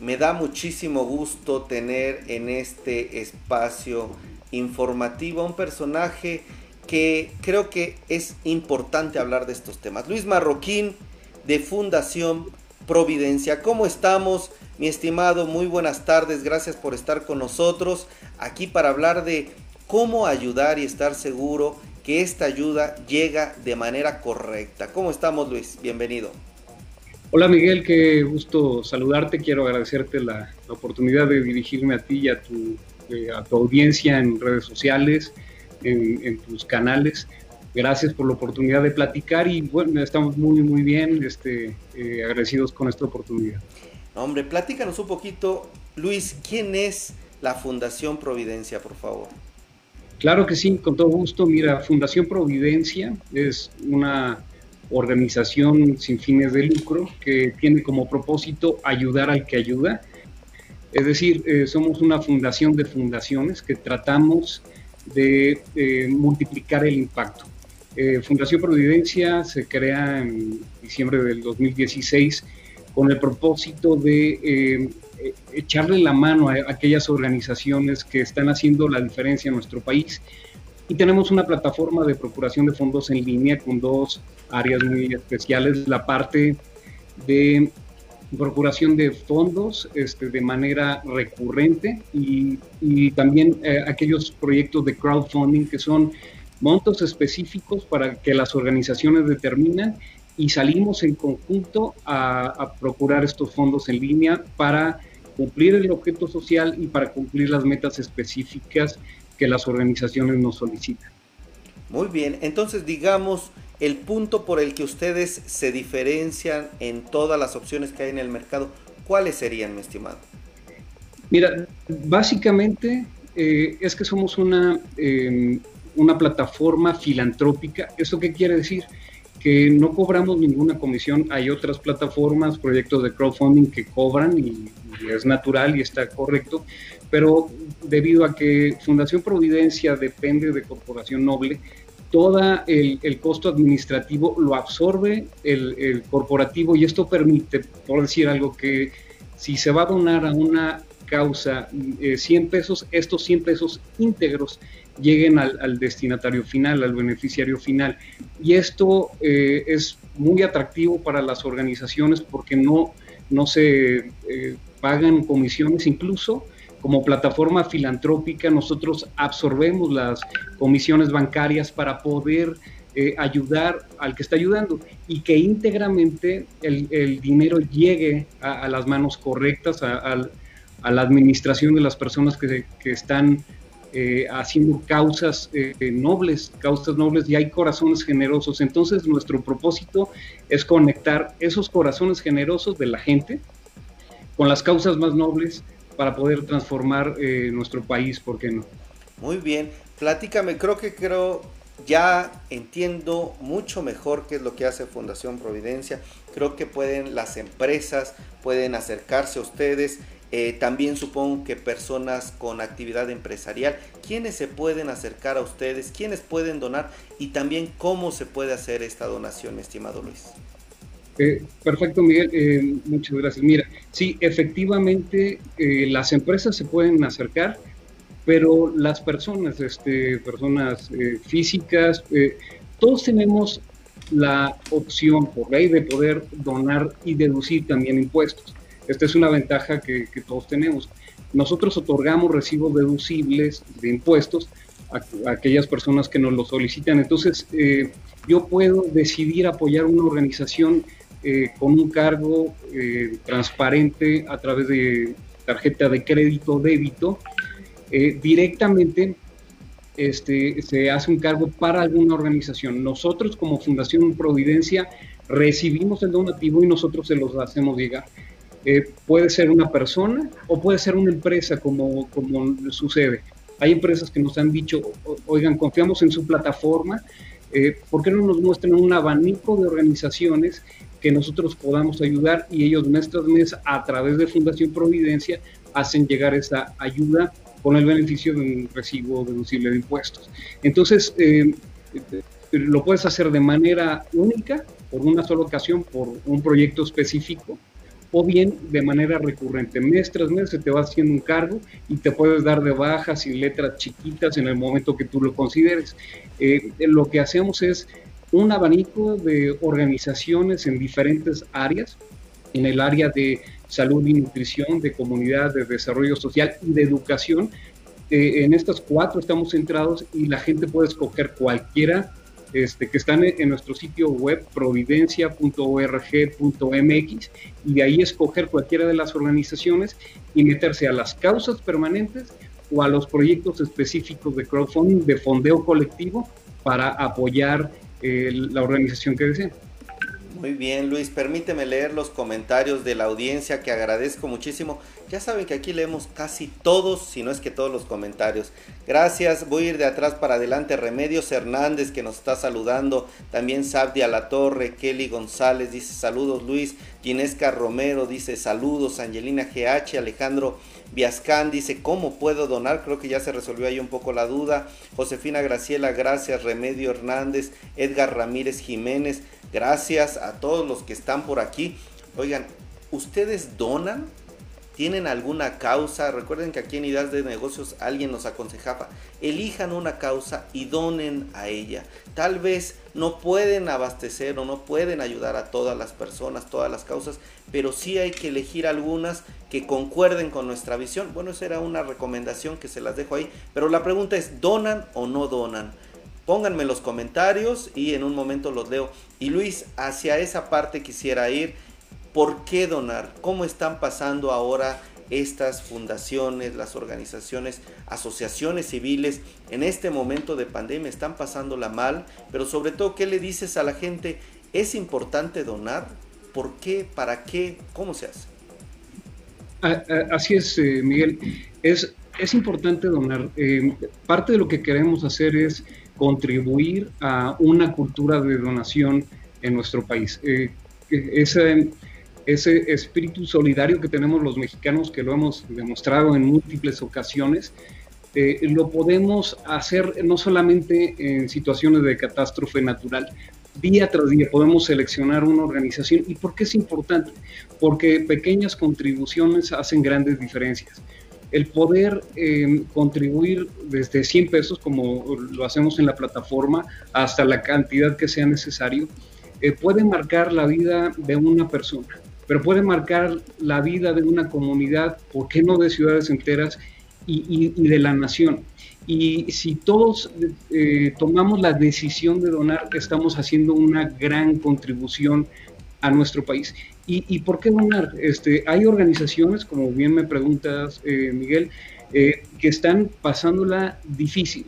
Me da muchísimo gusto tener en este espacio informativo a un personaje que creo que es importante hablar de estos temas. Luis Marroquín de Fundación Providencia. ¿Cómo estamos, mi estimado? Muy buenas tardes. Gracias por estar con nosotros aquí para hablar de cómo ayudar y estar seguro que esta ayuda llega de manera correcta. ¿Cómo estamos, Luis? Bienvenido. Hola Miguel, qué gusto saludarte. Quiero agradecerte la, oportunidad de dirigirme a ti y a tu, eh, a tu audiencia en redes sociales, en, tus canales. Gracias por la oportunidad de platicar y bueno, estamos muy, muy bien este, eh, agradecidos con esta oportunidad. Hombre, platícanos un poquito, Luis, ¿quién es la Fundación Providencia, por favor? Claro que sí, con todo gusto. Mira, Fundación Providencia es una organización sin fines de lucro que tiene como propósito ayudar al que ayuda. Es decir, eh, somos una fundación de fundaciones que tratamos de eh, multiplicar el impacto. Eh, fundación Providencia se crea en diciembre del 2016 con el propósito de echarle la mano a aquellas organizaciones que están haciendo la diferencia en nuestro país y tenemos una plataforma de procuración de fondos en línea con dos áreas muy especiales. La parte de procuración de fondos este, de manera recurrente y, y también eh, aquellos proyectos de crowdfunding que son montos específicos para que las organizaciones determinan y salimos en conjunto a, a, procurar estos fondos en línea para cumplir el objeto social y para cumplir las metas específicas que las organizaciones nos solicitan. Muy bien, entonces digamos el punto por el que ustedes se diferencian en todas las opciones que hay en el mercado, ¿cuáles serían, mi estimado? Mira, básicamente eh, es que somos una, em, una plataforma filantrópica. ¿Eso qué quiere decir? Que no cobramos ninguna comisión. Hay otras plataformas, proyectos de crowdfunding que cobran y es natural y está correcto, pero debido a que Fundación Providencia depende de Corporación Noble, todo el, costo administrativo lo absorbe el, corporativo y esto permite, por decir algo, que si se va a donar a una causa 100 eh, pesos, estos 100 pesos íntegros lleguen al, destinatario final, al beneficiario final. Y esto eh, es muy atractivo para las organizaciones porque no, no se eh, pagan comisiones, incluso como plataforma filantrópica nosotros absorbemos las comisiones bancarias para poder eh, ayudar al que está ayudando y que íntegramente el, dinero llegue a, las manos correctas, a, la administración de las personas que, están eh, haciendo causas eh, nobles, causas nobles y hay corazones generosos. Entonces nuestro propósito es conectar esos corazones generosos de la gente con las causas más nobles para poder transformar eh, nuestro país, ¿por qué no? Muy bien, platícame, creo que creo ya entiendo mucho mejor qué es lo que hace Fundación Providencia. Creo que pueden las empresas, pueden acercarse a ustedes. Eh, también supongo que personas con actividad empresarial, quiénes se pueden acercar a ustedes, quiénes pueden donar y también cómo se puede hacer esta donación, estimado Luis. Eh, perfecto, Miguel. Eh, muchas gracias. Mira, sí, efectivamente, eh, las empresas se pueden acercar, pero las personas, este, personas físicas, todos tenemos la opción por ley de poder donar y deducir también impuestos. Esta es una ventaja que, todos tenemos. Nosotros otorgamos recibos deducibles de impuestos a, a aquellas personas que nos lo solicitan. Entonces, yo puedo decidir apoyar una organización eh, con un cargo eh, transparente a través de tarjeta de crédito débito, eh, directamente este, se hace un cargo para alguna organización. Nosotros como Fundación Providencia recibimos el donativo y nosotros se los hacemos llegar. puede ser una persona o puede ser una empresa como, como sucede. Hay empresas que nos han dicho, oigan, confiamos en su plataforma, ¿por qué no nos muestran un abanico de organizaciones que nosotros podamos ayudar y ellos mes tras mes a través de Fundación Providencia hacen llegar esa ayuda con el beneficio de un recibo deducible de impuestos. Entonces, eh, lo puedes hacer de manera única, por una sola ocasión, por un proyecto específico, o bien de manera recurrente. Mes tras mes se te va haciendo un cargo y te puedes dar de bajas y letras chiquitas en el momento que tú lo consideres. Eh, lo que hacemos es un abanico de organizaciones en diferentes áreas, en el área de salud y nutrición, de comunidad, de desarrollo social y de educación. Eh, en estas cuatro estamos centrados y la gente puede escoger cualquiera este, que están en nuestro sitio web providencia.org.mx y de ahí escoger cualquiera de las organizaciones y meterse a las causas permanentes o a los proyectos específicos de crowdfunding, de fondeo colectivo para apoyar la organización que deseen. Muy bien, Luis, permíteme leer los comentarios de la audiencia que agradezco muchísimo. Ya saben que aquí leemos casi todos, si no es que todos los comentarios. Gracias, voy a ir de atrás para adelante. Remedios Hernández que nos está saludando. También Sabdi La Torre, Kelly González dice saludos Luis. Ginesca Romero dice saludos. Angelina GH, Alejandro Viascán dice, ¿cómo puedo donar? Creo que ya se resolvió ahí un poco la duda. Josefina Graciela, gracias. Remedio Hernández, Edgar Ramírez Jiménez, gracias a todos los que están por aquí. Oigan, ¿ustedes donan? Tienen alguna causa, recuerden que aquí en Ideas de Negocios alguien nos aconsejaba, elijan una causa y donen a ella. Tal vez no pueden abastecer o no pueden ayudar a todas las personas, todas las causas, pero sí hay que elegir algunas que concuerden con nuestra visión. Bueno, esa era una recomendación que se las dejo ahí, pero la pregunta es, ¿donan o no donan? Pónganme los comentarios y en un momento los leo. Y Luis, hacia esa parte quisiera ir ¿Por qué donar? ¿Cómo están pasando ahora estas fundaciones, las organizaciones, asociaciones civiles en este momento de pandemia? Están pasándola mal, pero sobre todo, ¿qué le dices a la gente? ¿Es importante donar? ¿Por qué? ¿Para qué? ¿Cómo se hace? Así es, eh, Miguel. Es, es importante donar. Eh, parte de lo que queremos hacer es contribuir a una cultura de donación en nuestro país. Eh, esa, ese espíritu solidario que tenemos los mexicanos, que lo hemos demostrado en múltiples ocasiones, eh, lo podemos hacer no solamente en situaciones de catástrofe natural, día tras día podemos seleccionar una organización. ¿Y por qué es importante? Porque pequeñas contribuciones hacen grandes diferencias. El poder eh, contribuir desde 100 pesos, como lo hacemos en la plataforma, hasta la cantidad que sea necesario, eh, puede marcar la vida de una persona pero puede marcar la vida de una comunidad, ¿por qué no de ciudades enteras y, de la nación? Y si todos eh, tomamos la decisión de donar, estamos haciendo una gran contribución a nuestro país. ¿Y, por qué donar? Este, hay organizaciones, como bien me preguntas, eh, Miguel, eh, que están pasándola difícil.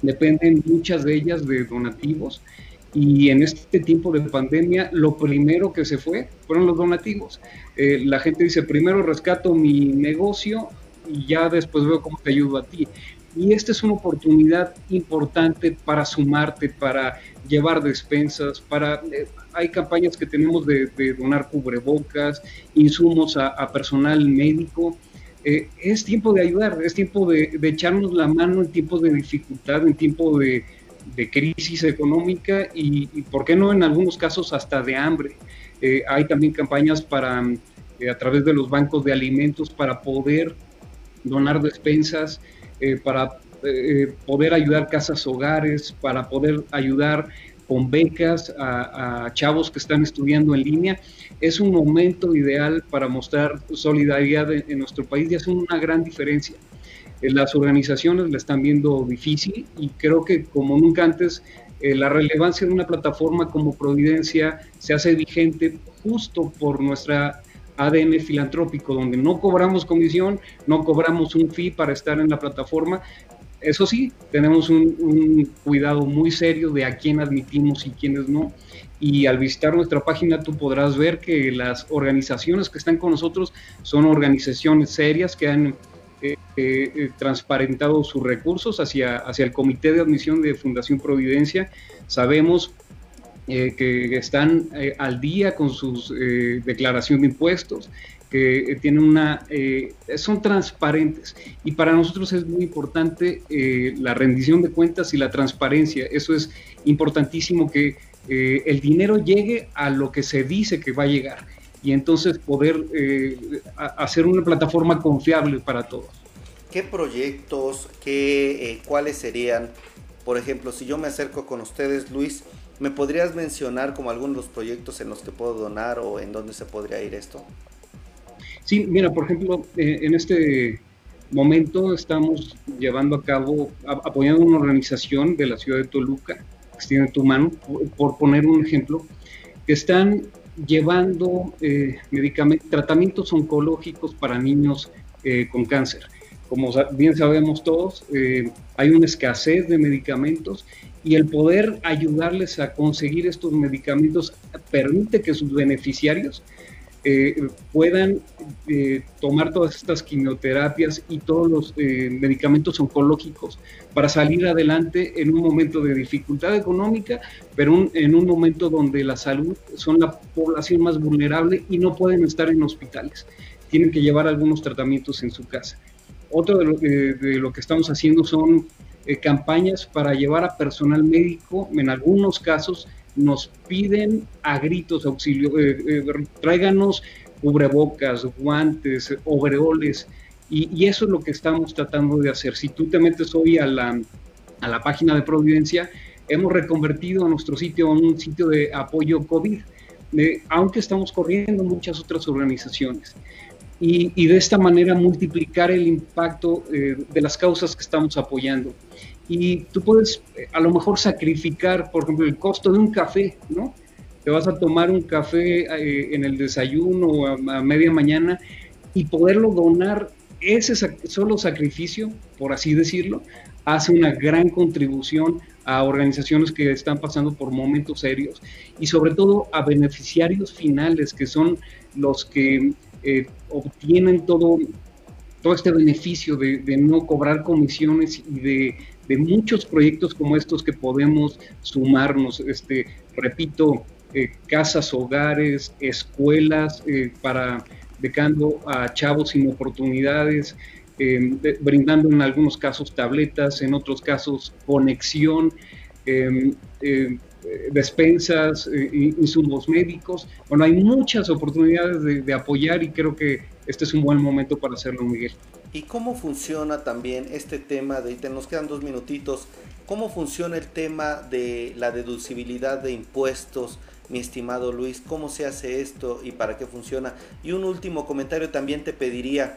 Dependen muchas de ellas de donativos y en este tiempo de pandemia, lo primero que se fue fueron los donativos. Eh, la gente dice, primero rescato mi negocio y ya después veo cómo te ayudo a ti. Y esta es una oportunidad importante para sumarte, para llevar despensas, para... Eh, hay campañas que tenemos de, donar cubrebocas, insumos a, personal médico. Eh, es tiempo de ayudar, es tiempo de, echarnos la mano en tiempos de dificultad, en tiempo de, de crisis económica y, ¿por qué no en algunos casos hasta de hambre? Eh, hay también campañas para, eh, a través de los bancos de alimentos para poder donar despensas, eh, para poder ayudar casas hogares, para poder ayudar con becas a, chavos que están estudiando en línea. Es un momento ideal para mostrar solidaridad en nuestro país y hace una gran diferencia. Eh, las organizaciones la están viendo difícil y creo que como nunca antes eh, la relevancia de una plataforma como Providencia se hace vigente justo por nuestra ADN filantrópico, donde no cobramos comisión, no cobramos un fee para estar en la plataforma. Eso sí, tenemos un, cuidado muy serio de a quién admitimos y quiénes no. Y al visitar nuestra página tú podrás ver que las organizaciones que están con nosotros son organizaciones serias que han eh, eh, transparentado sus recursos hacia, hacia el Comité de Admisión de Fundación Providencia. Sabemos eh, que están al día con su declaración de impuestos, que tienen una, son transparentes. Y para nosotros es muy importante la rendición de cuentas y la transparencia. Eso es importantísimo que el dinero llegue a lo que se dice que va a llegar y entonces poder hacer una plataforma confiable para todos. ¿Qué proyectos, qué, cuáles serían? Por ejemplo, si yo me acerco con ustedes, Luis, ¿me podrías mencionar como algunos de los proyectos en los que puedo donar o en dónde se podría ir esto? Sí, mira, por ejemplo, en este momento estamos llevando a cabo, apoyando una organización de la ciudad de Toluca, Extiende tu mano, por, poner un ejemplo, que están llevando eh, tratamientos oncológicos para niños eh, con cáncer. Como bien sabemos todos, eh, hay una escasez de medicamentos y el poder ayudarles a conseguir estos medicamentos permite que sus beneficiarios eh, puedan eh, tomar todas estas quimioterapias y todos los eh, medicamentos oncológicos para salir adelante en un momento de dificultad económica, pero en un momento donde la salud son la población más vulnerable y no pueden estar en hospitales. Tienen que llevar algunos tratamientos en su casa. Otro de lo, de lo que estamos haciendo son campañas para llevar a personal médico, en algunos casos, nos piden a gritos auxilio, eh, eh, tráiganos cubrebocas, guantes, overoles, y, eso es lo que estamos tratando de hacer. Si tú te metes hoy a la, a la página de Providencia, hemos reconvertido nuestro sitio a un sitio de apoyo COVID, aunque estamos corriendo muchas otras organizaciones. Y, y, de esta manera multiplicar el impacto eh, de las causas que estamos apoyando y tú puedes eh, a lo mejor sacrificar, por ejemplo, el costo de un café, ¿no? Te vas a tomar un café eh, en el desayuno a, media mañana y poderlo donar, ese solo sacrificio, por así decirlo, hace una gran contribución a organizaciones que están pasando por momentos serios y sobre todo a beneficiarios finales que son los que eh, obtienen todo, todo este beneficio de, no cobrar comisiones y de de muchos proyectos como estos que podemos sumarnos. Este, repito, eh, casas, hogares, escuelas eh, para becando a chavos sin oportunidades, em, brindando en algunos casos tabletas, en otros casos conexión, em, despensas, eh, insumos médicos. Bueno, hay muchas oportunidades de, de apoyar y creo que este es un buen momento para hacerlo, Miguel. ¿Y cómo funciona también este tema de, nos quedan dos minutitos, cómo funciona el tema de la deducibilidad de impuestos, mi estimado Luis? ¿Cómo se hace esto y para qué funciona? Y un último comentario también te pediría,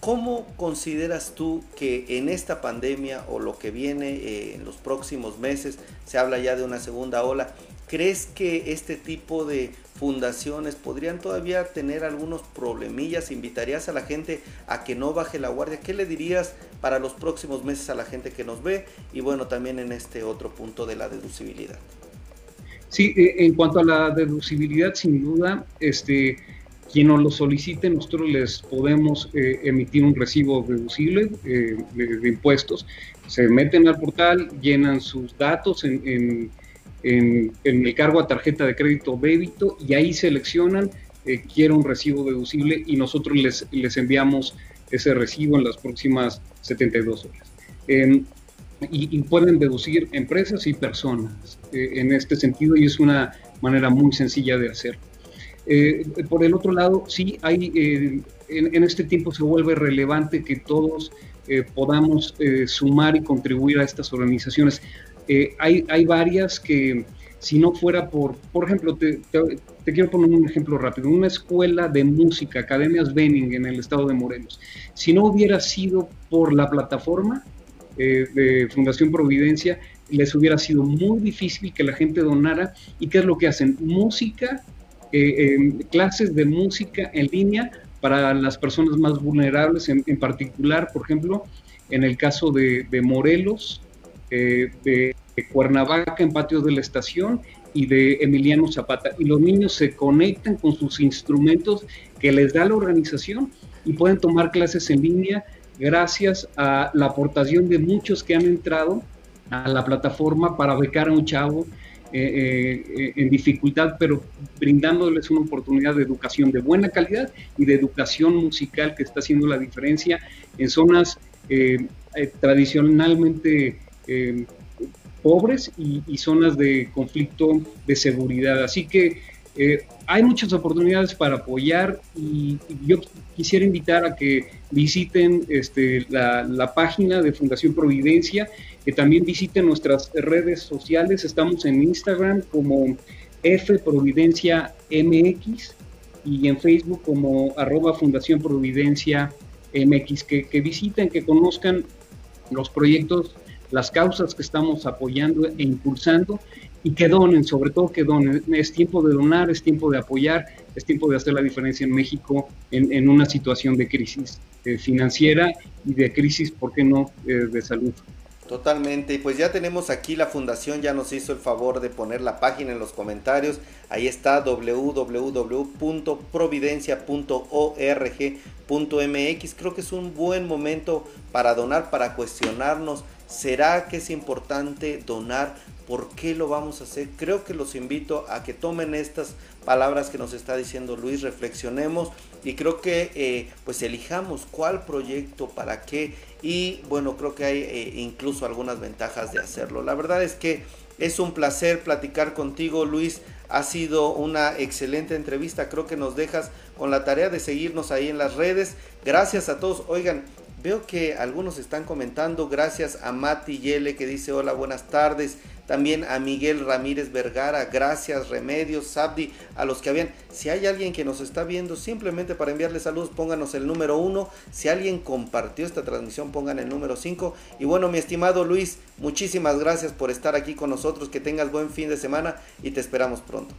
¿cómo consideras tú que en esta pandemia o lo que viene eh, en los próximos meses, se habla ya de una segunda ola, ¿crees que este tipo de fundaciones podrían todavía tener algunos problemillas. ¿Invitarías a la gente a que no baje la guardia? ¿Qué le dirías para los próximos meses a la gente que nos ve? Y bueno, también en este otro punto de la deducibilidad. Sí, eh, en cuanto a la deducibilidad, sin duda, este, quien nos lo solicite, nosotros les podemos eh, emitir un recibo deducible eh, de, impuestos. Se meten al portal, llenan sus datos en, el cargo a tarjeta de crédito débito y ahí seleccionan eh, quiero un recibo deducible y nosotros les, les enviamos ese recibo en las próximas 72 horas. Em, y, pueden deducir empresas y personas eh, en este sentido y es una manera muy sencilla de hacerlo. Eh, por el otro lado, sí, hay, en, en, este tiempo se vuelve relevante que todos podamos sumar y contribuir a estas organizaciones. Eh, hay, hay varias que si no fuera por, por ejemplo, te, quiero poner un ejemplo rápido, una escuela de música, Academias Benning en el estado de Morelos, si no hubiera sido por la plataforma eh, de Fundación Providencia, les hubiera sido muy difícil que la gente donara. ¿Y qué es lo que hacen? Música, eh, clases de música en línea para las personas más vulnerables, en, particular, por ejemplo, en el caso de Morelos, eh, de Cuernavaca en patios de la estación y de Emiliano Zapata. Y los niños se conectan con sus instrumentos que les da la organización y pueden tomar clases en línea gracias a la aportación de muchos que han entrado a la plataforma para becar a un chavo eh, eh, en dificultad, pero brindándoles una oportunidad de educación de buena calidad y de educación musical que está haciendo la diferencia en zonas tradicionalmente pobres y, zonas de conflicto de seguridad. Así que Eh, hay muchas oportunidades para apoyar y, yo quisiera invitar a que visiten este, la, página de Fundación Providencia, que también visiten nuestras redes sociales. Estamos en Instagram como F Providencia MX y en Facebook como arroba Fundación Providencia MX, que visiten, que conozcan los proyectos, las causas que estamos apoyando e impulsando y que donen, sobre todo que donen. Es tiempo de donar, es tiempo de apoyar, es tiempo de hacer la diferencia en México en, una situación de crisis eh, financiera y de crisis, ¿por qué no?, eh, de salud. Totalmente, y pues ya tenemos aquí la fundación, ya nos hizo el favor de poner la página en los comentarios, ahí está www.providencia.org.mx, creo que es un buen momento para donar, para cuestionarnos, ¿será que es importante donar? ¿Por qué lo vamos a hacer? Creo que los invito a que tomen estas palabras que nos está diciendo Luis, reflexionemos y creo que eh, pues elijamos cuál proyecto, para qué y bueno, creo que hay eh, incluso algunas ventajas de hacerlo. La verdad es que es un placer platicar contigo Luis, ha sido una excelente entrevista, creo que nos dejas con la tarea de seguirnos ahí en las redes. Gracias a todos, oigan, Veo que algunos están comentando, gracias a Mati Yele que dice hola, buenas tardes. También a Miguel Ramírez Vergara, gracias Remedios, Sabdi, a los que habían. Si hay alguien que nos está viendo, simplemente para enviarle saludos, pónganos el número uno. Si alguien compartió esta transmisión, pongan el número 5. Y bueno, mi estimado Luis, muchísimas gracias por estar aquí con nosotros. Que tengas buen fin de semana y te esperamos pronto.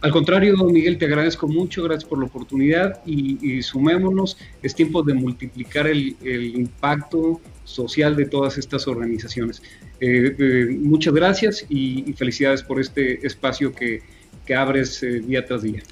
Al contrario, Miguel, te agradezco mucho, gracias por la oportunidad y, sumémonos, es tiempo de multiplicar el, impacto social de todas estas organizaciones. Eh, eh, muchas gracias y, felicidades por este espacio que, abres eh, día tras día.